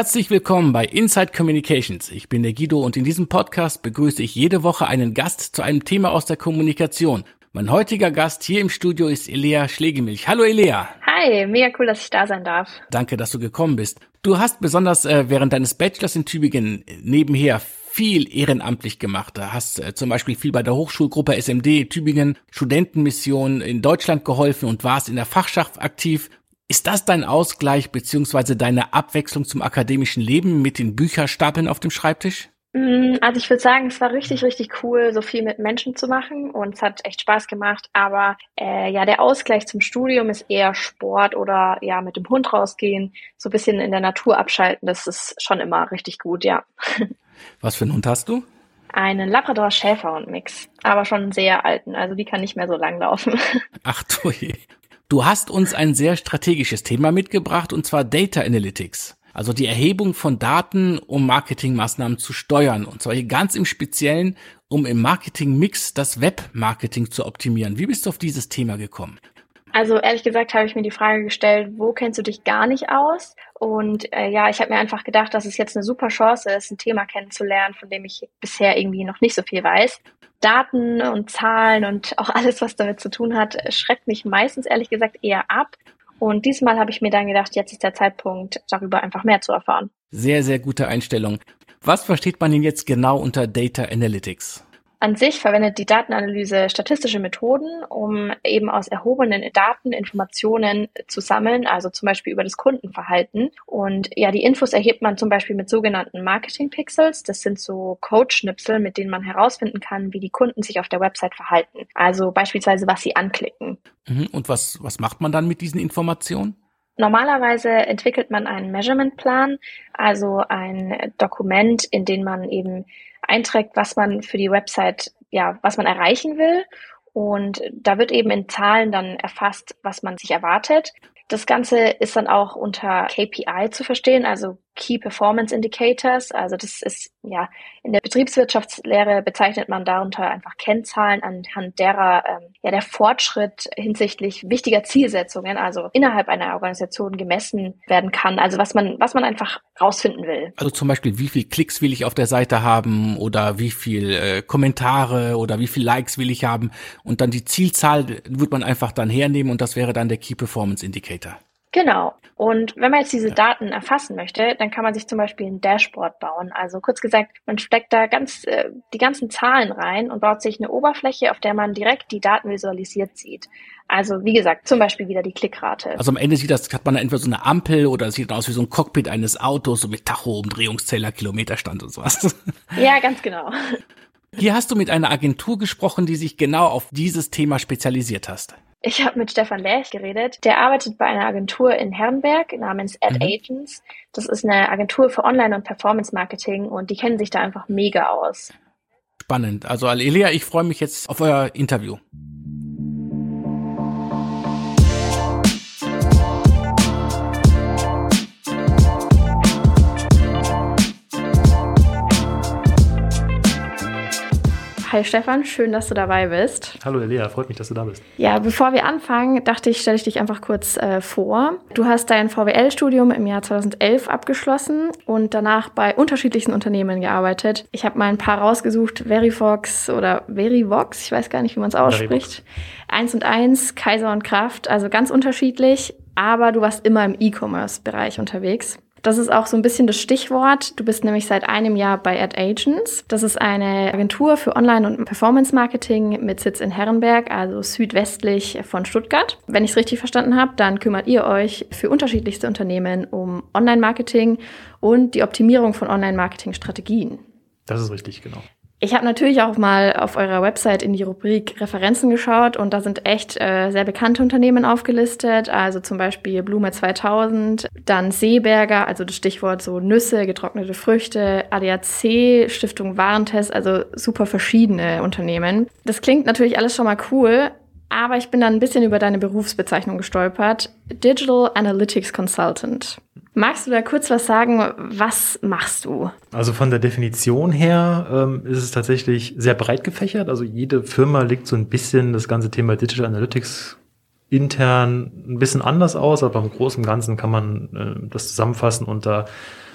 Herzlich willkommen bei Inside Communications. Ich bin der Guido und in diesem Podcast begrüße ich jede Woche einen Gast zu einem Thema aus der Kommunikation. Mein heutiger Gast hier im Studio ist Elea Schlegelmilch. Hallo Elea. Hi, mega cool, dass ich da sein darf. Danke, dass du gekommen bist. Du hast besonders äh, während deines Bachelors in Tübingen nebenher viel ehrenamtlich gemacht. Du hast äh, zum Beispiel viel bei der Hochschulgruppe SMD Tübingen Studentenmission in Deutschland geholfen und warst in der Fachschaft aktiv. Ist das dein Ausgleich beziehungsweise deine Abwechslung zum akademischen Leben mit den Bücherstapeln auf dem Schreibtisch? Mm, also ich würde sagen, es war richtig, richtig cool, so viel mit Menschen zu machen und es hat echt Spaß gemacht. Aber äh, ja, der Ausgleich zum Studium ist eher Sport oder ja mit dem Hund rausgehen, so ein bisschen in der Natur abschalten. Das ist schon immer richtig gut, ja. Was für einen Hund hast du? Einen Labrador Schäferhund Mix, aber schon einen sehr alten, also die kann nicht mehr so lang laufen. Ach du je. Du hast uns ein sehr strategisches Thema mitgebracht, und zwar Data Analytics. Also die Erhebung von Daten, um Marketingmaßnahmen zu steuern. Und zwar hier ganz im Speziellen, um im Marketingmix das Webmarketing zu optimieren. Wie bist du auf dieses Thema gekommen? Also ehrlich gesagt habe ich mir die Frage gestellt, wo kennst du dich gar nicht aus? Und äh, ja, ich habe mir einfach gedacht, dass es jetzt eine super Chance ist, ein Thema kennenzulernen, von dem ich bisher irgendwie noch nicht so viel weiß. Daten und Zahlen und auch alles, was damit zu tun hat, schreckt mich meistens ehrlich gesagt eher ab. Und diesmal habe ich mir dann gedacht, jetzt ist der Zeitpunkt, darüber einfach mehr zu erfahren. Sehr, sehr gute Einstellung. Was versteht man denn jetzt genau unter Data Analytics? An sich verwendet die Datenanalyse statistische Methoden, um eben aus erhobenen Daten Informationen zu sammeln, also zum Beispiel über das Kundenverhalten. Und ja, die Infos erhebt man zum Beispiel mit sogenannten Marketing-Pixels. Das sind so Code-Schnipsel, mit denen man herausfinden kann, wie die Kunden sich auf der Website verhalten. Also beispielsweise, was sie anklicken. Mhm. Und was, was macht man dann mit diesen Informationen? Normalerweise entwickelt man einen Measurement-Plan, also ein Dokument, in dem man eben einträgt, was man für die Website, ja, was man erreichen will. Und da wird eben in Zahlen dann erfasst, was man sich erwartet. Das Ganze ist dann auch unter KPI zu verstehen, also Key Performance Indicators. Also das ist ja in der Betriebswirtschaftslehre bezeichnet man darunter einfach Kennzahlen anhand derer ähm, ja der Fortschritt hinsichtlich wichtiger Zielsetzungen, also innerhalb einer Organisation gemessen werden kann. Also was man was man einfach rausfinden will. Also zum Beispiel, wie viel Klicks will ich auf der Seite haben oder wie viel äh, Kommentare oder wie viel Likes will ich haben und dann die Zielzahl wird man einfach dann hernehmen und das wäre dann der Key Performance Indicator. Genau. Und wenn man jetzt diese Daten erfassen möchte, dann kann man sich zum Beispiel ein Dashboard bauen. Also kurz gesagt, man steckt da ganz äh, die ganzen Zahlen rein und baut sich eine Oberfläche, auf der man direkt die Daten visualisiert sieht. Also wie gesagt, zum Beispiel wieder die Klickrate. Also am Ende sieht das, hat man entweder so eine Ampel oder es sieht aus wie so ein Cockpit eines Autos, so mit Tacho, Umdrehungszähler, Kilometerstand und sowas. Ja, ganz genau. Hier hast du mit einer Agentur gesprochen, die sich genau auf dieses Thema spezialisiert hast. Ich habe mit Stefan Lerch geredet. Der arbeitet bei einer Agentur in Herrenberg namens Ad mhm. Agents. Das ist eine Agentur für Online- und Performance-Marketing und die kennen sich da einfach mega aus. Spannend. Also Elia, ich freue mich jetzt auf euer Interview. Hi Stefan, schön, dass du dabei bist. Hallo Elia, freut mich, dass du da bist. Ja, bevor wir anfangen, dachte ich, stelle ich dich einfach kurz äh, vor. Du hast dein VWL-Studium im Jahr 2011 abgeschlossen und danach bei unterschiedlichsten Unternehmen gearbeitet. Ich habe mal ein paar rausgesucht, Verifox oder Verivox, ich weiß gar nicht, wie man es ausspricht. Eins und eins, Kaiser und Kraft, also ganz unterschiedlich, aber du warst immer im E-Commerce-Bereich unterwegs. Das ist auch so ein bisschen das Stichwort. Du bist nämlich seit einem Jahr bei Ad Agents. Das ist eine Agentur für Online- und Performance-Marketing mit Sitz in Herrenberg, also südwestlich von Stuttgart. Wenn ich es richtig verstanden habe, dann kümmert ihr euch für unterschiedlichste Unternehmen um Online-Marketing und die Optimierung von Online-Marketing-Strategien. Das ist richtig, genau. Ich habe natürlich auch mal auf eurer Website in die Rubrik Referenzen geschaut und da sind echt äh, sehr bekannte Unternehmen aufgelistet, also zum Beispiel Blume 2000, dann Seeberger, also das Stichwort so Nüsse, getrocknete Früchte, ADAC, Stiftung Warentest, also super verschiedene Unternehmen. Das klingt natürlich alles schon mal cool, aber ich bin dann ein bisschen über deine Berufsbezeichnung gestolpert. Digital Analytics Consultant. Magst du da kurz was sagen? Was machst du? Also von der Definition her ähm, ist es tatsächlich sehr breit gefächert. Also jede Firma legt so ein bisschen das ganze Thema Digital Analytics intern ein bisschen anders aus, aber im Großen und Ganzen kann man äh, das zusammenfassen unter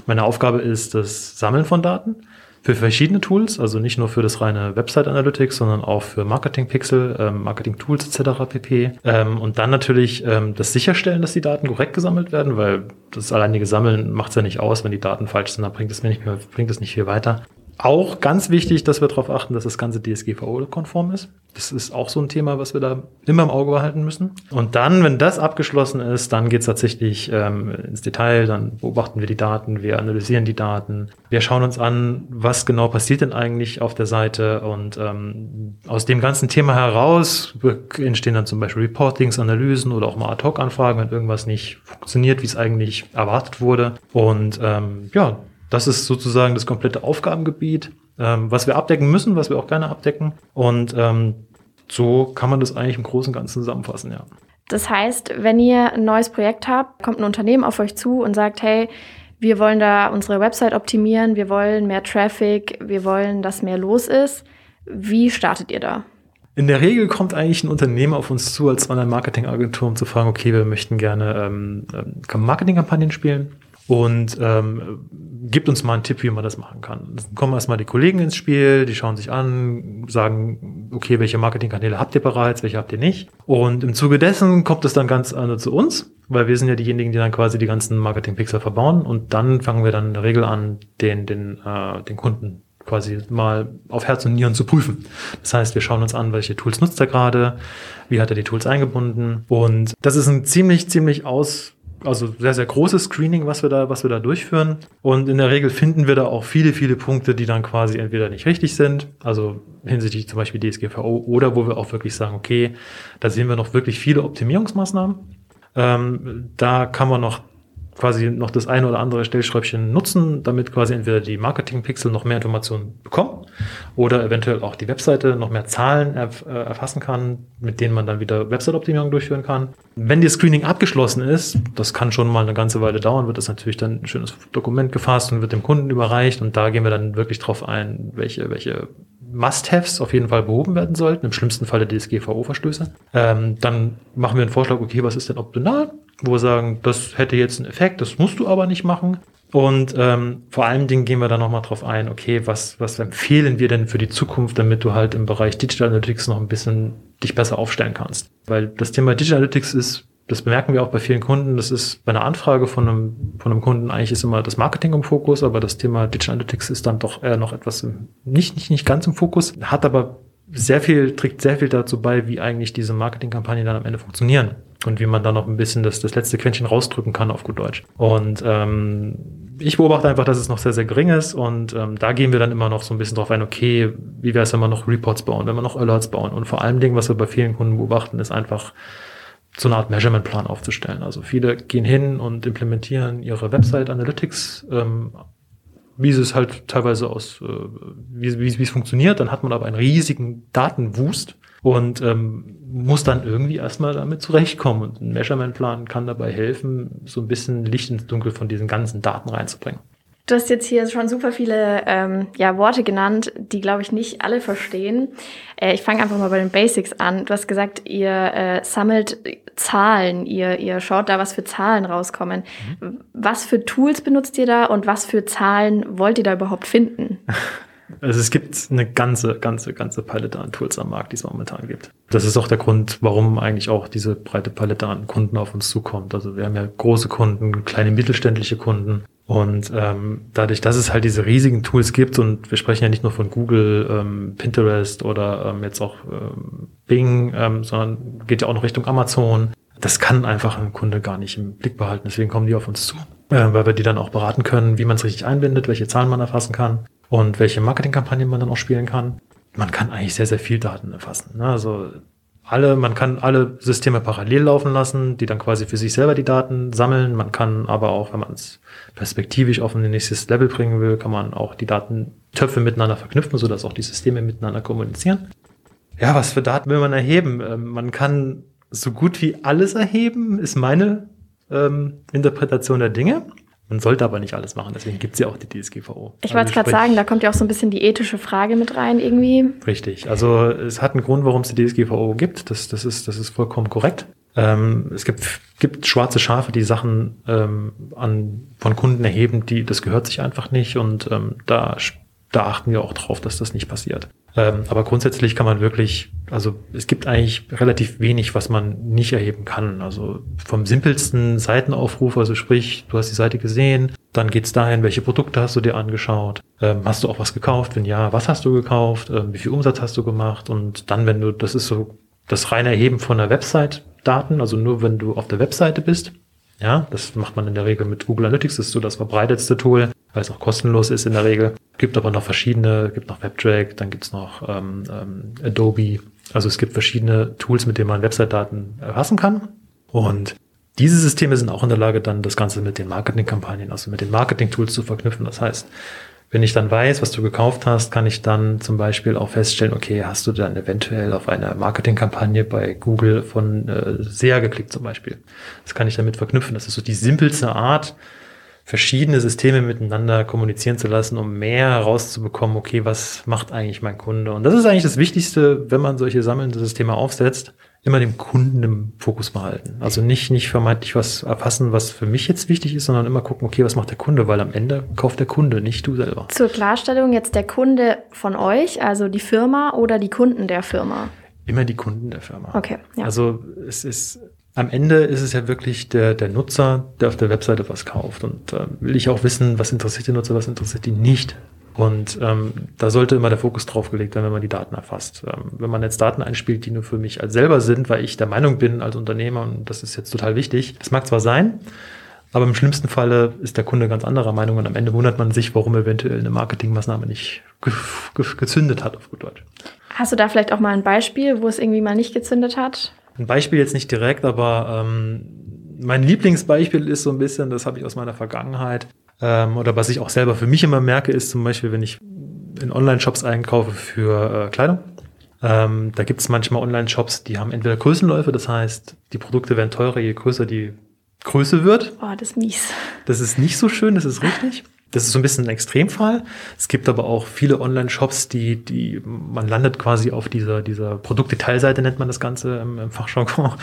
meine Aufgabe ist das Sammeln von Daten für verschiedene Tools, also nicht nur für das reine Website Analytics, sondern auch für Marketing Pixel, ähm, Marketing Tools etc. pp. Ähm, und dann natürlich ähm, das Sicherstellen, dass die Daten korrekt gesammelt werden, weil das alleinige Sammeln macht es ja nicht aus, wenn die Daten falsch sind, dann bringt es mir nicht mehr, bringt es nicht viel weiter. Auch ganz wichtig, dass wir darauf achten, dass das Ganze DSGVO-konform ist. Das ist auch so ein Thema, was wir da immer im Auge behalten müssen. Und dann, wenn das abgeschlossen ist, dann geht es tatsächlich ähm, ins Detail. Dann beobachten wir die Daten, wir analysieren die Daten, wir schauen uns an, was genau passiert denn eigentlich auf der Seite. Und ähm, aus dem ganzen Thema heraus entstehen dann zum Beispiel Reportings, Analysen oder auch mal Ad-Hoc-Anfragen, wenn irgendwas nicht funktioniert, wie es eigentlich erwartet wurde. Und ähm, ja, das ist sozusagen das komplette Aufgabengebiet, ähm, was wir abdecken müssen, was wir auch gerne abdecken. Und ähm, so kann man das eigentlich im Großen und Ganzen zusammenfassen, ja. Das heißt, wenn ihr ein neues Projekt habt, kommt ein Unternehmen auf euch zu und sagt, hey, wir wollen da unsere Website optimieren, wir wollen mehr Traffic, wir wollen, dass mehr los ist. Wie startet ihr da? In der Regel kommt eigentlich ein Unternehmen auf uns zu als Online-Marketing-Agentur, um zu fragen, okay, wir möchten gerne ähm, ähm Marketingkampagnen spielen und ähm, gibt uns mal einen Tipp, wie man das machen kann. Dann kommen erstmal die Kollegen ins Spiel, die schauen sich an, sagen, okay, welche Marketingkanäle habt ihr bereits, welche habt ihr nicht. Und im Zuge dessen kommt es dann ganz anders zu uns, weil wir sind ja diejenigen, die dann quasi die ganzen Marketing-Pixel verbauen und dann fangen wir dann in der Regel an, den, den, äh, den Kunden quasi mal auf Herz und Nieren zu prüfen. Das heißt, wir schauen uns an, welche Tools nutzt er gerade, wie hat er die Tools eingebunden und das ist ein ziemlich, ziemlich aus also sehr, sehr großes Screening, was wir da, was wir da durchführen. Und in der Regel finden wir da auch viele, viele Punkte, die dann quasi entweder nicht richtig sind, also hinsichtlich zum Beispiel DSGVO, oder wo wir auch wirklich sagen, okay, da sehen wir noch wirklich viele Optimierungsmaßnahmen. Ähm, da kann man noch quasi noch das eine oder andere Stellschräubchen nutzen, damit quasi entweder die Marketing-Pixel noch mehr Informationen bekommen oder eventuell auch die Webseite noch mehr Zahlen erf äh, erfassen kann, mit denen man dann wieder Website-Optimierung durchführen kann. Wenn die Screening abgeschlossen ist, das kann schon mal eine ganze Weile dauern, wird das natürlich dann ein schönes Dokument gefasst und wird dem Kunden überreicht und da gehen wir dann wirklich drauf ein, welche, welche Must-Haves auf jeden Fall behoben werden sollten, im schlimmsten Falle DSGVO-Verstöße. Ähm, dann machen wir einen Vorschlag, okay, was ist denn optional? Wo wir sagen, das hätte jetzt einen Effekt, das musst du aber nicht machen. Und ähm, vor allen Dingen gehen wir da nochmal drauf ein, okay, was, was empfehlen wir denn für die Zukunft, damit du halt im Bereich Digital Analytics noch ein bisschen dich besser aufstellen kannst. Weil das Thema Digital Analytics ist, das bemerken wir auch bei vielen Kunden, das ist bei einer Anfrage von einem, von einem Kunden eigentlich ist immer das Marketing im Fokus, aber das Thema Digital Analytics ist dann doch eher noch etwas im, nicht, nicht, nicht ganz im Fokus, hat aber sehr viel, trägt sehr viel dazu bei, wie eigentlich diese Marketingkampagnen dann am Ende funktionieren und wie man da noch ein bisschen das, das letzte Quäntchen rausdrücken kann auf gut Deutsch. Und ähm, ich beobachte einfach, dass es noch sehr, sehr gering ist und ähm, da gehen wir dann immer noch so ein bisschen drauf ein, okay, wie wäre es, wenn wir noch Reports bauen, wenn wir noch Alerts bauen und vor allem Dingen, was wir bei vielen Kunden beobachten, ist einfach so eine Art Measurement-Plan aufzustellen. Also viele gehen hin und implementieren ihre Website Analytics, ähm, wie es halt teilweise aus, äh, wie, wie, wie es funktioniert, dann hat man aber einen riesigen Datenwust und ähm, muss dann irgendwie erstmal damit zurechtkommen. Und ein Measurement-Plan kann dabei helfen, so ein bisschen Licht ins Dunkel von diesen ganzen Daten reinzubringen. Du hast jetzt hier schon super viele ähm, ja, Worte genannt, die, glaube ich, nicht alle verstehen. Äh, ich fange einfach mal bei den Basics an. Du hast gesagt, ihr äh, sammelt Zahlen, ihr, ihr schaut da, was für Zahlen rauskommen. Mhm. Was für Tools benutzt ihr da und was für Zahlen wollt ihr da überhaupt finden? Also es gibt eine ganze, ganze, ganze Palette an Tools am Markt, die es momentan gibt. Das ist auch der Grund, warum eigentlich auch diese breite Palette an Kunden auf uns zukommt. Also wir haben ja große Kunden, kleine mittelständische Kunden. Und ähm, dadurch, dass es halt diese riesigen Tools gibt und wir sprechen ja nicht nur von Google, ähm, Pinterest oder ähm, jetzt auch ähm, Bing, ähm, sondern geht ja auch noch Richtung Amazon. Das kann einfach ein Kunde gar nicht im Blick behalten. Deswegen kommen die auf uns zu, äh, weil wir die dann auch beraten können, wie man es richtig einbindet, welche Zahlen man erfassen kann und welche Marketingkampagnen man dann auch spielen kann. Man kann eigentlich sehr, sehr viel Daten erfassen. Ne? Also alle, man kann alle Systeme parallel laufen lassen, die dann quasi für sich selber die Daten sammeln. Man kann aber auch, wenn man es perspektivisch auf ein nächstes Level bringen will, kann man auch die Datentöpfe miteinander verknüpfen, sodass auch die Systeme miteinander kommunizieren. Ja, was für Daten will man erheben? Ähm, man kann so gut wie alles erheben, ist meine ähm, Interpretation der Dinge. Man sollte aber nicht alles machen, deswegen gibt es ja auch die DSGVO. Ich wollte also gerade sagen, da kommt ja auch so ein bisschen die ethische Frage mit rein irgendwie. Richtig, also es hat einen Grund, warum es die DSGVO gibt, das, das, ist, das ist vollkommen korrekt. Ähm, es gibt, gibt schwarze Schafe, die Sachen ähm, an, von Kunden erheben, die das gehört sich einfach nicht und ähm, da, da achten wir auch drauf, dass das nicht passiert. Ähm, aber grundsätzlich kann man wirklich, also es gibt eigentlich relativ wenig, was man nicht erheben kann. Also vom simpelsten Seitenaufruf, also sprich, du hast die Seite gesehen, dann geht's dahin, welche Produkte hast du dir angeschaut, ähm, hast du auch was gekauft, wenn ja, was hast du gekauft, ähm, wie viel Umsatz hast du gemacht und dann, wenn du, das ist so das reine Erheben von der Website-Daten, also nur wenn du auf der Webseite bist. Ja, das macht man in der Regel mit Google Analytics, das ist so das verbreitetste Tool, weil es auch kostenlos ist in der Regel. Gibt aber noch verschiedene, gibt noch WebTrack, dann gibt's noch ähm, ähm, Adobe. Also es gibt verschiedene Tools, mit denen man Website-Daten erfassen kann. Und diese Systeme sind auch in der Lage, dann das Ganze mit den Marketingkampagnen, also mit den Marketing-Tools zu verknüpfen. Das heißt, wenn ich dann weiß, was du gekauft hast, kann ich dann zum Beispiel auch feststellen, okay, hast du dann eventuell auf eine Marketingkampagne bei Google von äh, SEA geklickt zum Beispiel. Das kann ich damit verknüpfen. Das ist so die simpelste Art, verschiedene Systeme miteinander kommunizieren zu lassen, um mehr herauszubekommen, okay, was macht eigentlich mein Kunde? Und das ist eigentlich das Wichtigste, wenn man solche sammelnde Systeme aufsetzt, immer dem Kunden im Fokus behalten. Also nicht, nicht vermeintlich was erfassen, was für mich jetzt wichtig ist, sondern immer gucken, okay, was macht der Kunde, weil am Ende kauft der Kunde, nicht du selber. Zur Klarstellung jetzt der Kunde von euch, also die Firma oder die Kunden der Firma? Immer die Kunden der Firma. Okay. Ja. Also es ist am Ende ist es ja wirklich der, der Nutzer, der auf der Webseite was kauft. Und äh, will ich auch wissen, was interessiert den Nutzer, was interessiert ihn nicht. Und ähm, da sollte immer der Fokus drauf gelegt werden, wenn man die Daten erfasst. Ähm, wenn man jetzt Daten einspielt, die nur für mich als selber sind, weil ich der Meinung bin als Unternehmer, und das ist jetzt total wichtig, das mag zwar sein, aber im schlimmsten Falle ist der Kunde ganz anderer Meinung und am Ende wundert man sich, warum eventuell eine Marketingmaßnahme nicht ge ge gezündet hat, auf gut Deutsch. Hast du da vielleicht auch mal ein Beispiel, wo es irgendwie mal nicht gezündet hat? Ein Beispiel jetzt nicht direkt, aber ähm, mein Lieblingsbeispiel ist so ein bisschen, das habe ich aus meiner Vergangenheit, ähm, oder was ich auch selber für mich immer merke, ist zum Beispiel, wenn ich in Online-Shops einkaufe für äh, Kleidung. Ähm, da gibt es manchmal Online-Shops, die haben entweder Größenläufe, das heißt, die Produkte werden teurer, je größer die Größe wird. Oh, das ist mies. Das ist nicht so schön, das ist richtig. Das ist so ein bisschen ein Extremfall. Es gibt aber auch viele Online-Shops, die, die, man landet quasi auf dieser, dieser Produktdetailseite, nennt man das Ganze im, im Fachjargon.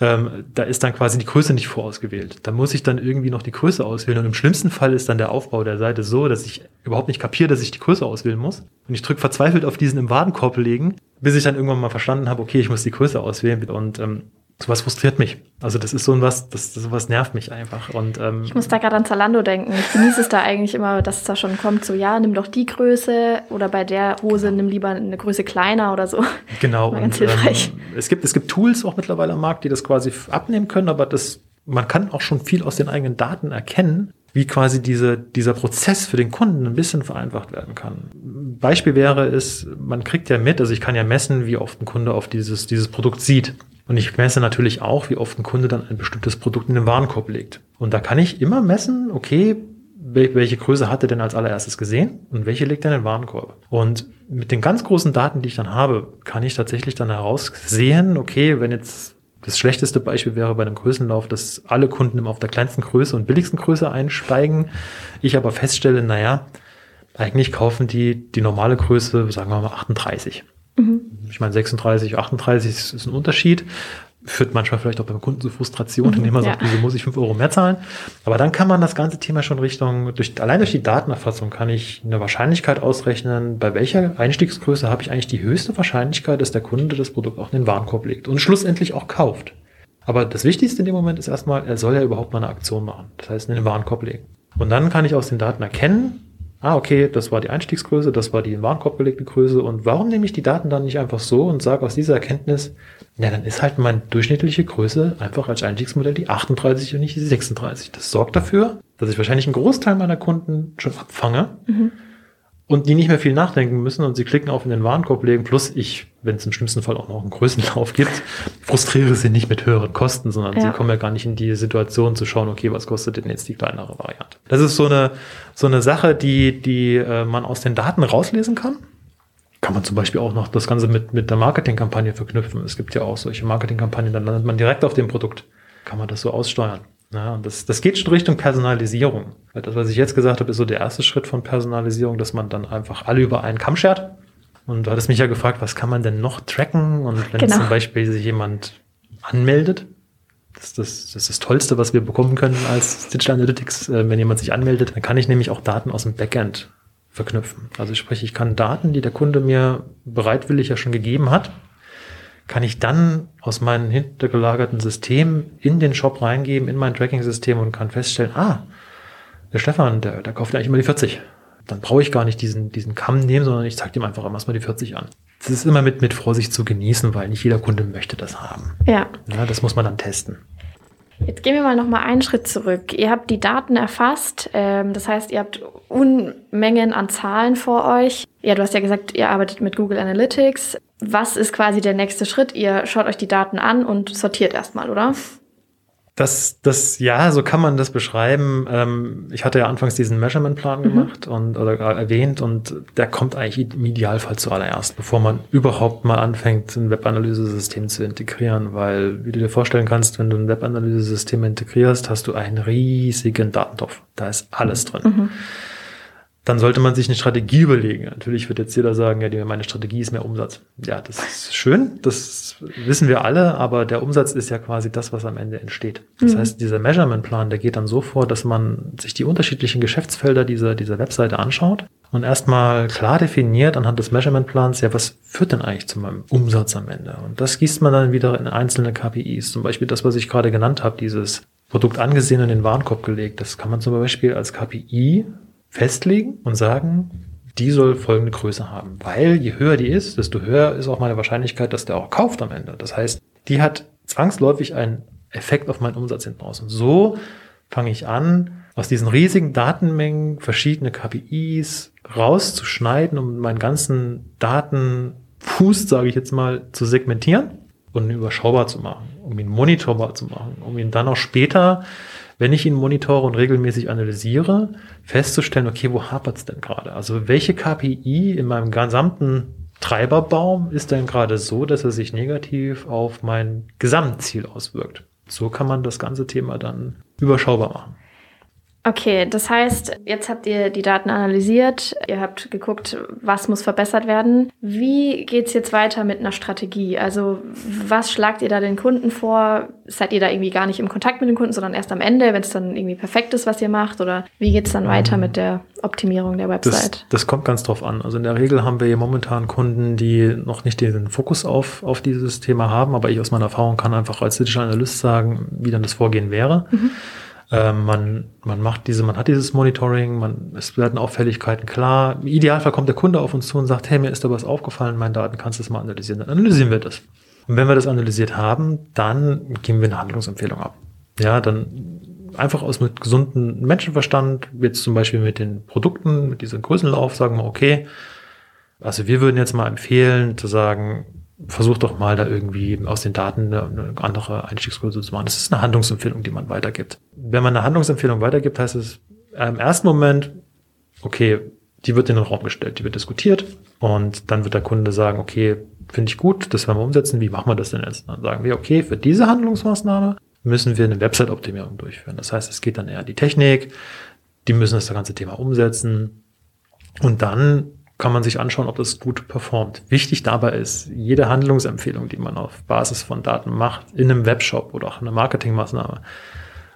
Ähm, da ist dann quasi die Größe nicht vorausgewählt. Da muss ich dann irgendwie noch die Größe auswählen. Und im schlimmsten Fall ist dann der Aufbau der Seite so, dass ich überhaupt nicht kapiere, dass ich die Größe auswählen muss. Und ich drücke verzweifelt auf diesen im Warenkorb legen, bis ich dann irgendwann mal verstanden habe, okay, ich muss die Größe auswählen. Und ähm, sowas frustriert mich. Also das ist so ein was, das, das sowas nervt mich einfach. Und ähm, ich muss da gerade an Zalando denken. Ich genieße es da eigentlich immer, dass es da schon kommt, so ja, nimm doch die Größe oder bei der Hose nimm lieber eine Größe kleiner oder so. Genau. ganz und, hilfreich. Ähm, es gibt es gibt Tools auch mittlerweile am Markt, die das quasi abnehmen können, aber das man kann auch schon viel aus den eigenen Daten erkennen, wie quasi diese, dieser Prozess für den Kunden ein bisschen vereinfacht werden kann. Beispiel wäre es, man kriegt ja mit, also ich kann ja messen, wie oft ein Kunde auf dieses, dieses Produkt sieht. Und ich messe natürlich auch, wie oft ein Kunde dann ein bestimmtes Produkt in den Warenkorb legt. Und da kann ich immer messen, okay, welche Größe hat er denn als allererstes gesehen und welche legt er in den Warenkorb. Und mit den ganz großen Daten, die ich dann habe, kann ich tatsächlich dann heraussehen, okay, wenn jetzt das schlechteste Beispiel wäre bei einem Größenlauf, dass alle Kunden immer auf der kleinsten Größe und billigsten Größe einsteigen. Ich aber feststelle, naja, eigentlich kaufen die die normale Größe, sagen wir mal 38. Mhm. Ich meine, 36, 38 ist ein Unterschied. Führt manchmal vielleicht auch beim Kunden zu Frustrationen, mhm, indem man ja. sagt, wieso muss ich 5 Euro mehr zahlen? Aber dann kann man das ganze Thema schon Richtung, durch, allein durch die Datenerfassung kann ich eine Wahrscheinlichkeit ausrechnen, bei welcher Einstiegsgröße habe ich eigentlich die höchste Wahrscheinlichkeit, dass der Kunde das Produkt auch in den Warenkorb legt und schlussendlich auch kauft. Aber das Wichtigste in dem Moment ist erstmal, er soll ja überhaupt mal eine Aktion machen. Das heißt, in den Warenkorb legen. Und dann kann ich aus den Daten erkennen, ah, okay, das war die Einstiegsgröße, das war die in Warenkorb gelegte Größe und warum nehme ich die Daten dann nicht einfach so und sage aus dieser Erkenntnis, ja, dann ist halt meine durchschnittliche Größe einfach als Einstiegsmodell die 38 und nicht die 36. Das sorgt dafür, dass ich wahrscheinlich einen Großteil meiner Kunden schon abfange. Mhm und die nicht mehr viel nachdenken müssen und sie klicken auf in den Warenkorb legen, plus ich, wenn es im schlimmsten Fall auch noch einen Größenlauf gibt, frustriere sie nicht mit höheren Kosten, sondern ja. sie kommen ja gar nicht in die Situation zu schauen, okay, was kostet denn jetzt die kleinere Variante. Das ist so eine, so eine Sache, die, die äh, man aus den Daten rauslesen kann. Kann man zum Beispiel auch noch das Ganze mit, mit der Marketingkampagne verknüpfen. Es gibt ja auch solche Marketingkampagnen, dann landet man direkt auf dem Produkt. Kann man das so aussteuern. Ja, und das, das geht schon Richtung Personalisierung. Das, was ich jetzt gesagt habe, ist so der erste Schritt von Personalisierung, dass man dann einfach alle über einen Kamm schert. Und du hattest mich ja gefragt, was kann man denn noch tracken? Und wenn genau. zum Beispiel sich jemand anmeldet, Das ist das, das ist das Tollste, was wir bekommen können als Digital Analytics. Äh, wenn jemand sich anmeldet, dann kann ich nämlich auch Daten aus dem Backend verknüpfen. Also sprich, ich kann Daten, die der Kunde mir bereitwillig ja schon gegeben hat, kann ich dann aus meinem hintergelagerten System in den Shop reingeben, in mein Tracking-System und kann feststellen, ah, der Stefan, der, der kauft eigentlich immer die 40. Dann brauche ich gar nicht diesen, diesen Kamm nehmen, sondern ich zeige ihm einfach erstmal die 40 an. Das ist immer mit, mit Vorsicht zu genießen, weil nicht jeder Kunde möchte das haben. Ja. ja das muss man dann testen. Jetzt gehen wir mal noch mal einen Schritt zurück. Ihr habt die Daten erfasst, ähm, das heißt, ihr habt Unmengen an Zahlen vor euch. Ja, du hast ja gesagt, ihr arbeitet mit Google Analytics. Was ist quasi der nächste Schritt? Ihr schaut euch die Daten an und sortiert erstmal, oder? Das, das, ja, so kann man das beschreiben. Ähm, ich hatte ja anfangs diesen Measurement-Plan mhm. gemacht und oder erwähnt und der kommt eigentlich im Idealfall zuallererst, bevor man überhaupt mal anfängt, ein Webanalyse-System zu integrieren, weil, wie du dir vorstellen kannst, wenn du ein Webanalyse-System integrierst, hast du einen riesigen Datentopf. Da ist alles drin. Mhm dann sollte man sich eine Strategie überlegen. Natürlich wird jetzt jeder sagen, ja, meine Strategie ist mehr Umsatz. Ja, das ist schön, das wissen wir alle, aber der Umsatz ist ja quasi das, was am Ende entsteht. Das mhm. heißt, dieser Measurement-Plan, der geht dann so vor, dass man sich die unterschiedlichen Geschäftsfelder dieser, dieser Webseite anschaut und erstmal klar definiert anhand des Measurement-Plans, ja, was führt denn eigentlich zu meinem Umsatz am Ende? Und das gießt man dann wieder in einzelne KPIs. Zum Beispiel das, was ich gerade genannt habe, dieses Produkt angesehen und in den Warenkorb gelegt. Das kann man zum Beispiel als KPI festlegen und sagen, die soll folgende Größe haben. Weil je höher die ist, desto höher ist auch meine Wahrscheinlichkeit, dass der auch kauft am Ende. Das heißt, die hat zwangsläufig einen Effekt auf meinen Umsatz hinten raus. Und so fange ich an, aus diesen riesigen Datenmengen verschiedene KPIs rauszuschneiden, um meinen ganzen Datenfuß, sage ich jetzt mal, zu segmentieren und überschaubar zu machen, um ihn monitorbar zu machen, um ihn dann auch später wenn ich ihn monitore und regelmäßig analysiere, festzustellen, okay, wo hapert es denn gerade? Also welche KPI in meinem gesamten Treiberbaum ist denn gerade so, dass er sich negativ auf mein Gesamtziel auswirkt? So kann man das ganze Thema dann überschaubar machen. Okay, das heißt, jetzt habt ihr die Daten analysiert, ihr habt geguckt, was muss verbessert werden. Wie geht's jetzt weiter mit einer Strategie? Also was schlagt ihr da den Kunden vor? Seid ihr da irgendwie gar nicht im Kontakt mit den Kunden, sondern erst am Ende, wenn es dann irgendwie perfekt ist, was ihr macht? Oder wie geht's dann weiter mit der Optimierung der Website? Das, das kommt ganz drauf an. Also in der Regel haben wir hier momentan Kunden, die noch nicht den Fokus auf, auf dieses Thema haben, aber ich aus meiner Erfahrung kann einfach als Digital Analyst sagen, wie dann das Vorgehen wäre. Mhm. Ähm, man, man macht diese, man hat dieses Monitoring, man, es werden Auffälligkeiten klar. Im Idealfall kommt der Kunde auf uns zu und sagt, hey, mir ist da was aufgefallen, meine Daten, kannst du das mal analysieren? Dann analysieren wir das. Und wenn wir das analysiert haben, dann geben wir eine Handlungsempfehlung ab. Ja, dann einfach aus mit gesundem Menschenverstand, jetzt zum Beispiel mit den Produkten, mit diesem Größenlauf, sagen wir, okay, also wir würden jetzt mal empfehlen zu sagen, versuch doch mal da irgendwie aus den Daten eine, andere Einstiegsgröße zu machen. Das ist eine Handlungsempfehlung, die man weitergibt. Wenn man eine Handlungsempfehlung weitergibt, heißt es im ersten Moment, okay, die wird in den Raum gestellt, die wird diskutiert und dann wird der Kunde sagen, okay, finde ich gut, das werden wir umsetzen, wie machen wir das denn jetzt? Dann sagen wir, okay, für diese Handlungsmaßnahme müssen wir eine Website-Optimierung durchführen. Das heißt, es geht dann eher an die Technik, die müssen das ganze Thema umsetzen und dann kann man sich anschauen, ob das gut performt. Wichtig dabei ist, jede Handlungsempfehlung, die man auf Basis von Daten macht, in einem Webshop oder auch in einer Marketingmaßnahme,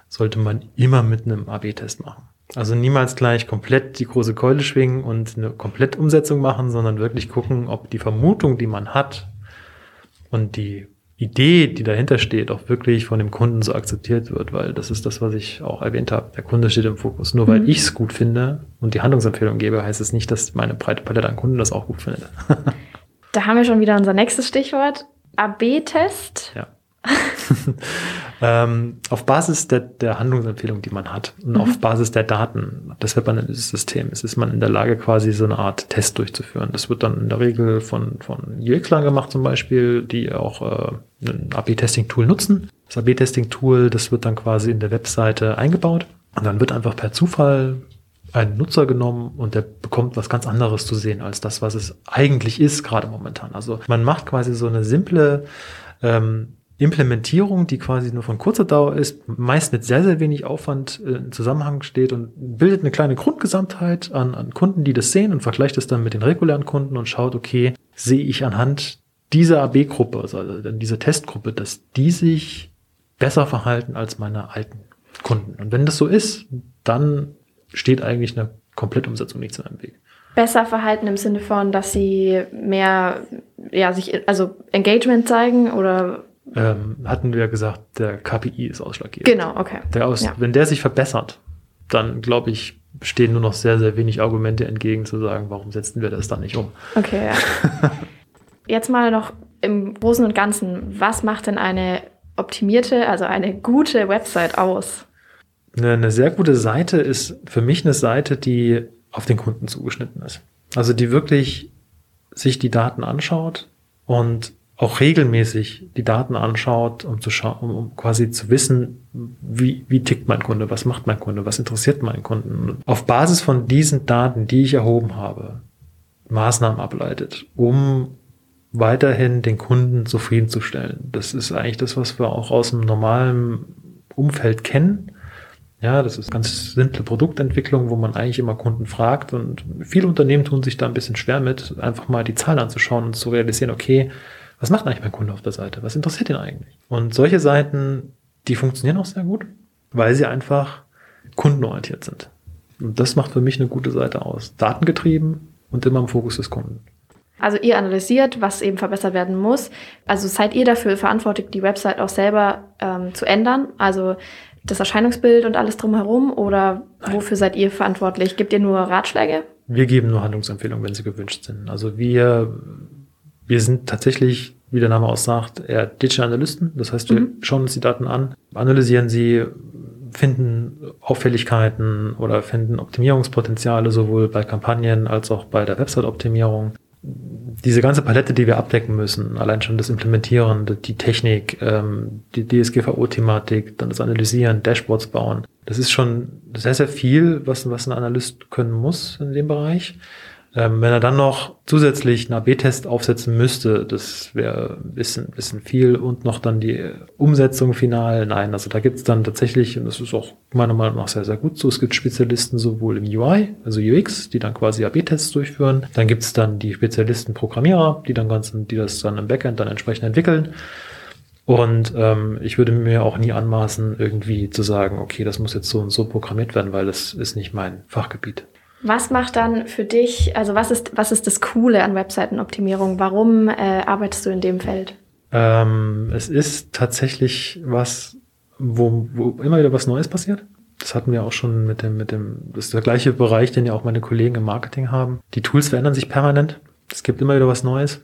sollte man immer mit einem AB-Test machen. Also niemals gleich komplett die große Keule schwingen und eine komplett Umsetzung machen, sondern wirklich gucken, ob die Vermutung, die man hat und die Idee, die dahinter steht, auch wirklich von dem Kunden so akzeptiert wird, weil das ist das, was ich auch erwähnt habe. Der Kunde steht im Fokus. Nur weil mhm. ich es gut finde und die Handlungsempfehlung gebe, heißt es nicht, dass meine breite Palette an Kunden das auch gut findet. da haben wir schon wieder unser nächstes Stichwort. AB-Test. Ja. ähm, auf Basis der, der Handlungsempfehlung, die man hat und mhm. auf Basis der Daten des Webanalyse-Systems ist man in der Lage, quasi so eine Art Test durchzuführen. Das wird dann in der Regel von, von UX-Lern gemacht zum Beispiel, die auch äh, ein AB-Testing-Tool nutzen. Das AB-Testing-Tool, das wird dann quasi in der Webseite eingebaut und dann wird einfach per Zufall ein Nutzer genommen und der bekommt was ganz anderes zu sehen als das, was es eigentlich ist, gerade momentan. Also man macht quasi so eine simple ähm, Implementierung, die quasi nur von kurzer Dauer ist, meist mit sehr, sehr wenig Aufwand äh, im Zusammenhang steht und bildet eine kleine Grundgesamtheit an, an Kunden, die das sehen und vergleicht es dann mit den regulären Kunden und schaut, okay, sehe ich anhand dieser AB-Gruppe, also dieser Testgruppe, dass die sich besser verhalten als meine alten Kunden. Und wenn das so ist, dann steht eigentlich eine Komplettumsetzung nicht zu einem Weg. Besser verhalten im Sinne von, dass sie mehr, ja, sich, also Engagement zeigen oder? Ähm, hatten wir gesagt, der KPI ist ausschlaggebend. Genau, okay. Der aus, ja. Wenn der sich verbessert, dann glaube ich, stehen nur noch sehr, sehr wenig Argumente entgegen zu sagen, warum setzen wir das dann nicht um. Okay, ja. Jetzt mal noch im Großen und Ganzen, was macht denn eine optimierte, also eine gute Website aus? Eine, eine sehr gute Seite ist für mich eine Seite, die auf den Kunden zugeschnitten ist. Also die wirklich sich die Daten anschaut und auch regelmäßig die Daten anschaut, um zu schauen, um, um quasi zu wissen, wie, wie tickt mein Kunde, was macht mein Kunde, was interessiert meinen Kunden. Und auf Basis von diesen Daten, die ich erhoben habe, Maßnahmen ableitet, um weiterhin den Kunden zufriedenzustellen. Das ist eigentlich das, was wir auch aus dem normalen Umfeld kennen. Ja, das ist ganz simple Produktentwicklung, wo man eigentlich immer Kunden fragt und viele Unternehmen tun sich da ein bisschen schwer mit, einfach mal die Zahlen anzuschauen und zu realisieren, okay, was macht eigentlich mein Kunde auf der Seite? Was interessiert ihn eigentlich? Und solche Seiten, die funktionieren auch sehr gut, weil sie einfach kundenorientiert sind. Und das macht für mich eine gute Seite aus. Datengetrieben und immer im Fokus des Kunden. Also ihr analysiert, was eben verbessert werden muss. Also seid ihr dafür verantwortlich, die Website auch selber ähm, zu ändern? Also das Erscheinungsbild und alles drumherum? Oder Nein. wofür seid ihr verantwortlich? Gebt ihr nur Ratschläge? Wir geben nur Handlungsempfehlungen, wenn sie gewünscht sind. Also wir wir sind tatsächlich, wie der Name aussagt, eher Digital Analysten. Das heißt, wir mhm. schauen uns die Daten an, analysieren sie, finden Auffälligkeiten oder finden Optimierungspotenziale sowohl bei Kampagnen als auch bei der Website-Optimierung. Diese ganze Palette, die wir abdecken müssen, allein schon das Implementieren, die Technik, ähm, die DSGVO-Thematik, dann das Analysieren, Dashboards bauen, das ist schon sehr, sehr viel, was, was ein Analyst können muss in dem Bereich. Ähm, wenn er dann noch zusätzlich einen AB-Test aufsetzen müsste, das wäre ein bisschen, bisschen viel und noch dann die Umsetzung final. Nein, also da gibt es dann tatsächlich, und das ist auch meiner Meinung nach sehr, sehr gut so, es gibt Spezialisten sowohl im UI, also UX, die dann quasi AB-Tests durchführen. Dann gibt es dann die Spezialisten Programmierer, die dann ganz, die das dann im Backend dann entsprechend entwickeln. Und ähm, ich würde mir auch nie anmaßen, irgendwie zu sagen, okay, das muss jetzt so und so programmiert werden, weil das ist nicht mein Fachgebiet. Was macht dann für dich, also was ist, was ist das Coole an Webseitenoptimierung? Warum äh, arbeitest du in dem Feld? Ähm, es ist tatsächlich was, wo, wo immer wieder was Neues passiert. Das hatten wir auch schon mit dem, mit dem, das ist der gleiche Bereich, den ja auch meine Kollegen im Marketing haben. Die Tools verändern sich permanent. Es gibt immer wieder was Neues.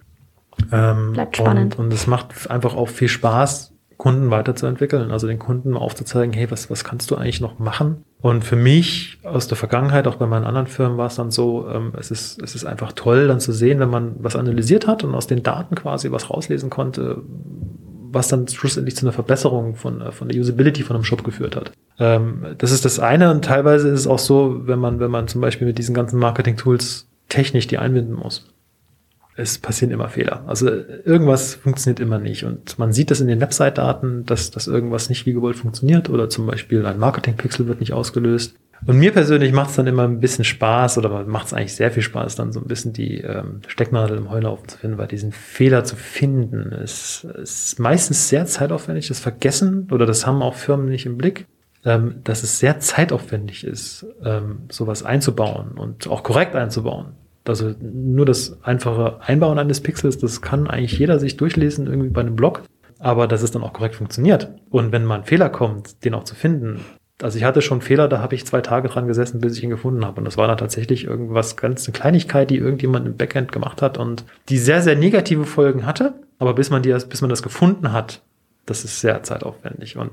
Ähm, Bleibt spannend. Und, es macht einfach auch viel Spaß, Kunden weiterzuentwickeln, also den Kunden aufzuzeigen, hey, was, was kannst du eigentlich noch machen? Und für mich aus der Vergangenheit, auch bei meinen anderen Firmen, war es dann so, ähm, es, ist, es ist einfach toll, dann zu sehen, wenn man was analysiert hat und aus den Daten quasi was rauslesen konnte, was dann schlussendlich zu einer Verbesserung von, äh, von der Usability von einem Shop geführt hat. Ähm, das ist das eine und teilweise ist es auch so, wenn man, wenn man zum Beispiel mit diesen ganzen Marketing-Tools technisch die einbinden muss es passieren immer Fehler. Also irgendwas funktioniert immer nicht. Und man sieht das in den Website-Daten, dass, dass irgendwas nicht wie gewollt funktioniert oder zum Beispiel ein Marketing-Pixel wird nicht ausgelöst. Und mir persönlich macht es dann immer ein bisschen Spaß oder macht es eigentlich sehr viel Spaß, dann so ein bisschen die ähm, Stecknadel im Heulaufen zu finden, weil diesen Fehler zu finden ist, ist meistens sehr zeitaufwendig. Das Vergessen oder das haben auch Firmen nicht im Blick, ähm, dass es sehr zeitaufwendig ist, ähm, sowas einzubauen und auch korrekt einzubauen. Also nur das einfache Einbauen eines Pixels, das kann eigentlich jeder sich durchlesen irgendwie bei einem Blog, aber dass es dann auch korrekt funktioniert. Und wenn mal ein Fehler kommt, den auch zu finden. Also ich hatte schon Fehler, da habe ich zwei Tage dran gesessen, bis ich ihn gefunden habe. Und das war dann tatsächlich irgendwas, ganz eine Kleinigkeit, die irgendjemand im Backend gemacht hat und die sehr, sehr negative Folgen hatte. Aber bis man die, bis man das gefunden hat, das ist sehr zeitaufwendig. Und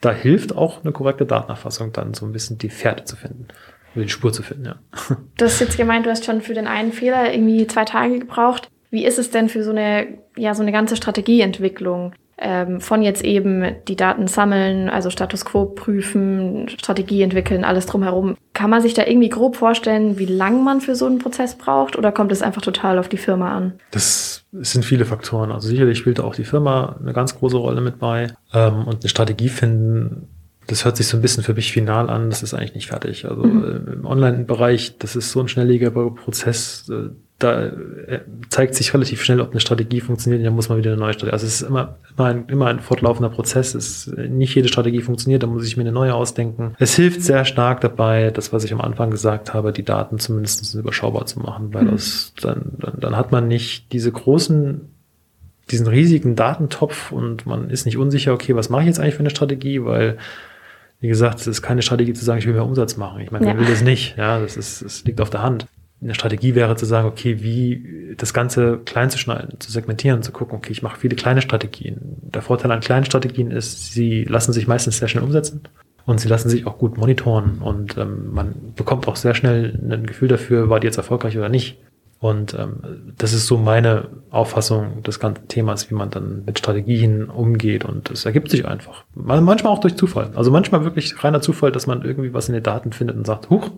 da hilft auch eine korrekte Datenerfassung dann so ein bisschen die Fährte zu finden die Spur zu finden, ja. Du hast jetzt gemeint, du hast schon für den einen Fehler irgendwie zwei Tage gebraucht. Wie ist es denn für so eine, ja, so eine ganze Strategieentwicklung? Ähm, von jetzt eben die Daten sammeln, also Status quo prüfen, Strategie entwickeln, alles drumherum. Kann man sich da irgendwie grob vorstellen, wie lang man für so einen Prozess braucht oder kommt es einfach total auf die Firma an? Das sind viele Faktoren. Also sicherlich spielt auch die Firma eine ganz große Rolle mit bei. Ähm, und eine Strategie finden das hört sich so ein bisschen für mich final an, das ist eigentlich nicht fertig. Also mhm. Äh, im Online-Bereich, das ist so ein schnelllebiger Prozess, äh, da äh, zeigt sich relativ schnell, ob eine Strategie funktioniert, dann muss man wieder eine neue Strategie. Also es ist immer, immer, ein, immer ein fortlaufender Prozess. Es, nicht jede Strategie funktioniert, da muss ich mir eine neue ausdenken. Es hilft sehr stark dabei, das, was ich am Anfang gesagt habe, die Daten zumindest überschaubar zu machen, weil mhm. das, dann, dann, dann hat man nicht diese großen diesen riesigen Datentopf und man ist nicht unsicher, okay, was mache ich jetzt eigentlich für eine Strategie, weil wie gesagt, es ist keine Strategie zu sagen, ich will mehr Umsatz machen. Ich meine, ja. wer will das nicht? Ja, das ist, das liegt auf der Hand eine Strategie wäre zu sagen, okay, wie das Ganze klein zu schneiden, zu segmentieren, zu gucken, okay, ich mache viele kleine Strategien. Der Vorteil an kleinen Strategien ist, sie lassen sich meistens sehr schnell umsetzen und sie lassen sich auch gut monitoren und ähm, man bekommt auch sehr schnell ein Gefühl dafür, war die jetzt erfolgreich oder nicht. Und ähm, das ist so meine Auffassung des ganzen Themas, wie man dann mit Strategien umgeht. Und es ergibt sich einfach. Manchmal auch durch Zufall. Also manchmal wirklich reiner Zufall, dass man irgendwie was in den Daten findet und sagt, huch,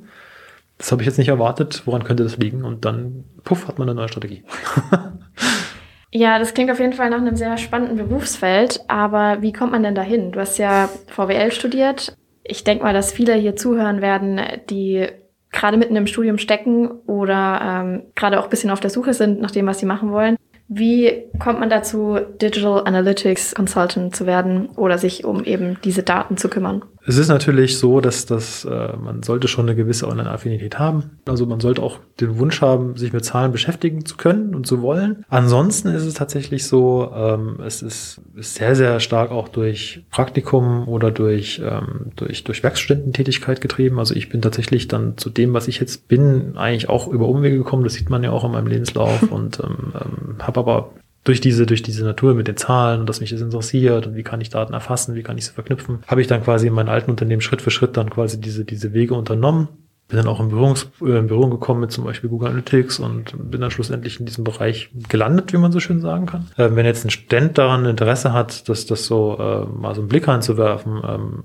das habe ich jetzt nicht erwartet, woran könnte das liegen? Und dann, puff, hat man eine neue Strategie. ja, das klingt auf jeden Fall nach einem sehr spannenden Berufsfeld, aber wie kommt man denn dahin? Du hast ja VWL studiert. Ich denke mal, dass viele hier zuhören werden, die gerade mitten im Studium stecken oder ähm, gerade auch ein bisschen auf der Suche sind nach dem, was sie machen wollen. Wie kommt man dazu, Digital Analytics Consultant zu werden oder sich um eben diese Daten zu kümmern? Es ist natürlich so, dass das, äh, man sollte schon eine gewisse Online-Affinität haben. Also man sollte auch den Wunsch haben, sich mit Zahlen beschäftigen zu können und zu wollen. Ansonsten ist es tatsächlich so, ähm, es ist, ist sehr, sehr stark auch durch Praktikum oder durch, ähm, durch, durch Werkstudententätigkeit getrieben. Also ich bin tatsächlich dann zu dem, was ich jetzt bin, eigentlich auch über Umwege gekommen. Das sieht man ja auch in meinem Lebenslauf und ähm, ähm, habe aber durch diese, durch diese Natur mit den Zahlen und dass mich das interessiert und wie kann ich Daten erfassen, wie kann ich sie verknüpfen, habe ich dann quasi in meinem alten Unternehmen Schritt für Schritt dann quasi diese, diese Wege unternommen. Bin dann auch in, Berührungs, äh, in Berührung gekommen mit zum Beispiel Google Analytics und bin dann schlussendlich in diesem Bereich gelandet, wie man so schön sagen kann. Äh, wenn jetzt ein Student daran Interesse hat, dass das so äh, mal so einen Blick reinzuwerfen, ähm,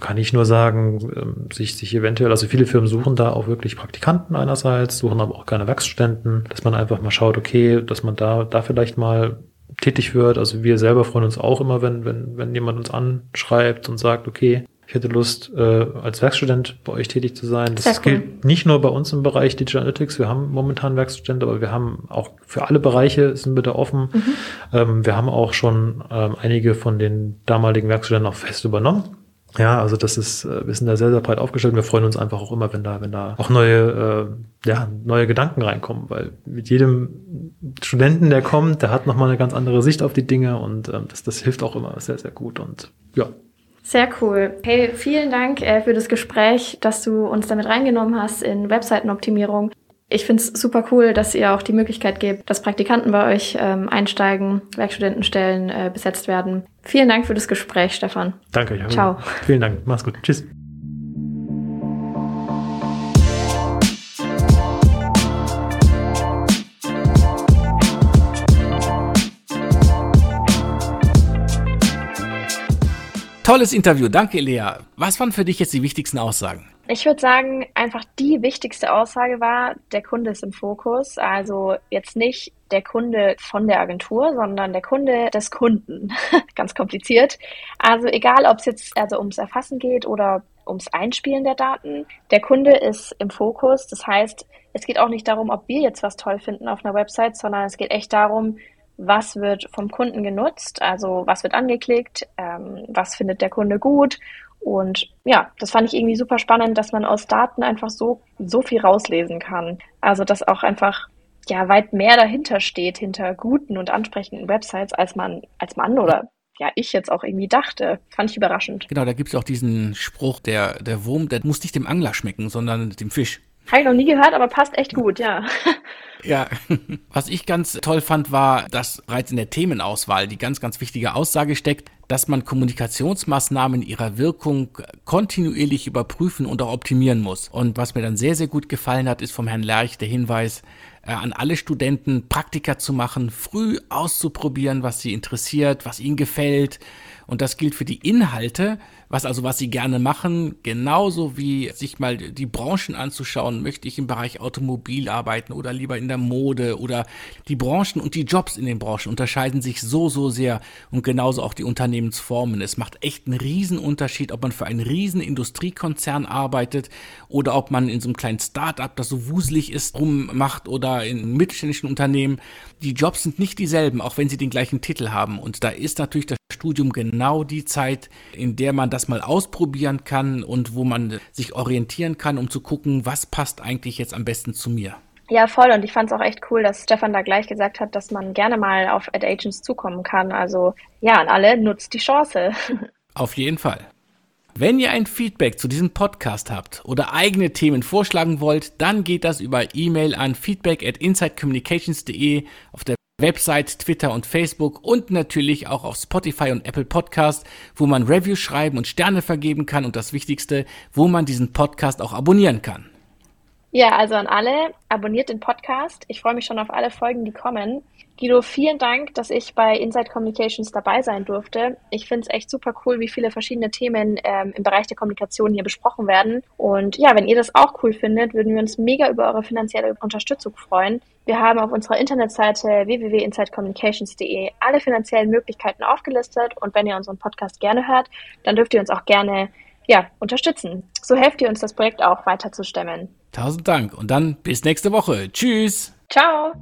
kann ich nur sagen, ähm, sich, sich eventuell, also viele Firmen suchen da auch wirklich Praktikanten einerseits, suchen aber auch keine Werkstudenten, dass man einfach mal schaut, okay, dass man da, da vielleicht mal tätig wird. Also wir selber freuen uns auch immer, wenn, wenn, wenn jemand uns anschreibt und sagt, okay, ich hätte Lust, äh, als Werkstudent bei euch tätig zu sein. Das cool. gilt nicht nur bei uns im Bereich Digital Analytics. Wir haben momentan Werkstudent, aber wir haben auch für alle Bereiche sind wir da offen. Mhm. Ähm, wir haben auch schon ähm, einige von den damaligen Werkstudenten auch fest übernommen. Ja, also das ist, äh, wir sind da sehr, sehr breit aufgestellt. Wir freuen uns einfach auch immer, wenn da, wenn da auch neue, äh, ja, neue Gedanken reinkommen, weil mit jedem Studenten, der kommt, der hat nochmal eine ganz andere Sicht auf die Dinge und ähm, das, das hilft auch immer sehr, sehr gut und ja. Sehr cool. Hey, vielen Dank äh, für das Gespräch, dass du uns damit reingenommen hast in Webseitenoptimierung. Ich finde es super cool, dass ihr auch die Möglichkeit gebt, dass Praktikanten bei euch ähm, einsteigen, Werkstudentenstellen äh, besetzt werden. Vielen Dank für das Gespräch, Stefan. Danke. Ja. Ciao. Vielen Dank. Mach's gut. Tschüss. Tolles Interview. Danke, Lea. Was waren für dich jetzt die wichtigsten Aussagen? Ich würde sagen, einfach die wichtigste Aussage war, der Kunde ist im Fokus. Also jetzt nicht der Kunde von der Agentur, sondern der Kunde des Kunden. Ganz kompliziert. Also egal, ob es jetzt also ums Erfassen geht oder ums Einspielen der Daten, der Kunde ist im Fokus. Das heißt, es geht auch nicht darum, ob wir jetzt was toll finden auf einer Website, sondern es geht echt darum, was wird vom Kunden genutzt, also was wird angeklickt, ähm, was findet der Kunde gut. Und ja, das fand ich irgendwie super spannend, dass man aus Daten einfach so, so viel rauslesen kann. Also, dass auch einfach ja weit mehr dahinter steht, hinter guten und ansprechenden Websites, als man, als man oder ja, ich jetzt auch irgendwie dachte. Fand ich überraschend. Genau, da gibt es auch diesen Spruch, der, der Wurm, der muss nicht dem Angler schmecken, sondern dem Fisch. Habe ich noch nie gehört, aber passt echt gut, ja. Ja, was ich ganz toll fand, war, dass bereits in der Themenauswahl die ganz, ganz wichtige Aussage steckt, dass man Kommunikationsmaßnahmen ihrer Wirkung kontinuierlich überprüfen und auch optimieren muss. Und was mir dann sehr, sehr gut gefallen hat, ist vom Herrn Lerch der Hinweis, äh, an alle Studenten Praktika zu machen, früh auszuprobieren, was sie interessiert, was ihnen gefällt. Und das gilt für die Inhalte, was also was sie gerne machen, genauso wie sich mal die Branchen anzuschauen, möchte ich im Bereich Automobil arbeiten oder lieber in der Mode oder die Branchen und die Jobs in den Branchen unterscheiden sich so, so sehr und genauso auch die Unternehmensformen. Es macht echt einen Riesenunterschied, ob man für einen riesen Industriekonzern arbeitet oder ob man in so einem kleinen Start-up, das so wuselig ist, rummacht oder in mittelständischen Unternehmen. Die Jobs sind nicht dieselben, auch wenn sie den gleichen Titel haben. Und da ist natürlich das Studium genau die Zeit, in der man das mal ausprobieren kann und wo man sich orientieren kann, um zu gucken, was passt eigentlich jetzt am besten zu mir. Ja, voll. Und ich fand es auch echt cool, dass Stefan da gleich gesagt hat, dass man gerne mal auf Ad Agents zukommen kann. Also ja, an alle nutzt die Chance. Auf jeden Fall. Wenn ihr ein Feedback zu diesem Podcast habt oder eigene Themen vorschlagen wollt, dann geht das über E-Mail an feedback at insidecommunications.de auf der Website, Twitter und Facebook und natürlich auch auf Spotify und Apple Podcast, wo man Reviews schreiben und Sterne vergeben kann und das Wichtigste, wo man diesen Podcast auch abonnieren kann. Ja, also an alle, abonniert den Podcast. Ich freue mich schon auf alle Folgen, die kommen. Guido, vielen Dank, dass ich bei Inside Communications dabei sein durfte. Ich finde es echt super cool, wie viele verschiedene Themen ähm, im Bereich der Kommunikation hier besprochen werden. Und ja, wenn ihr das auch cool findet, würden wir uns mega über eure finanzielle Unterstützung freuen. Wir haben auf unserer Internetseite www.insidecommunications.de alle finanziellen Möglichkeiten aufgelistet. Und wenn ihr unseren Podcast gerne hört, dann dürft ihr uns auch gerne ja, unterstützen. So helft ihr uns, das Projekt auch weiter zu stemmen. Tausend Dank und dann bis nächste Woche. Tschüss. Ciao.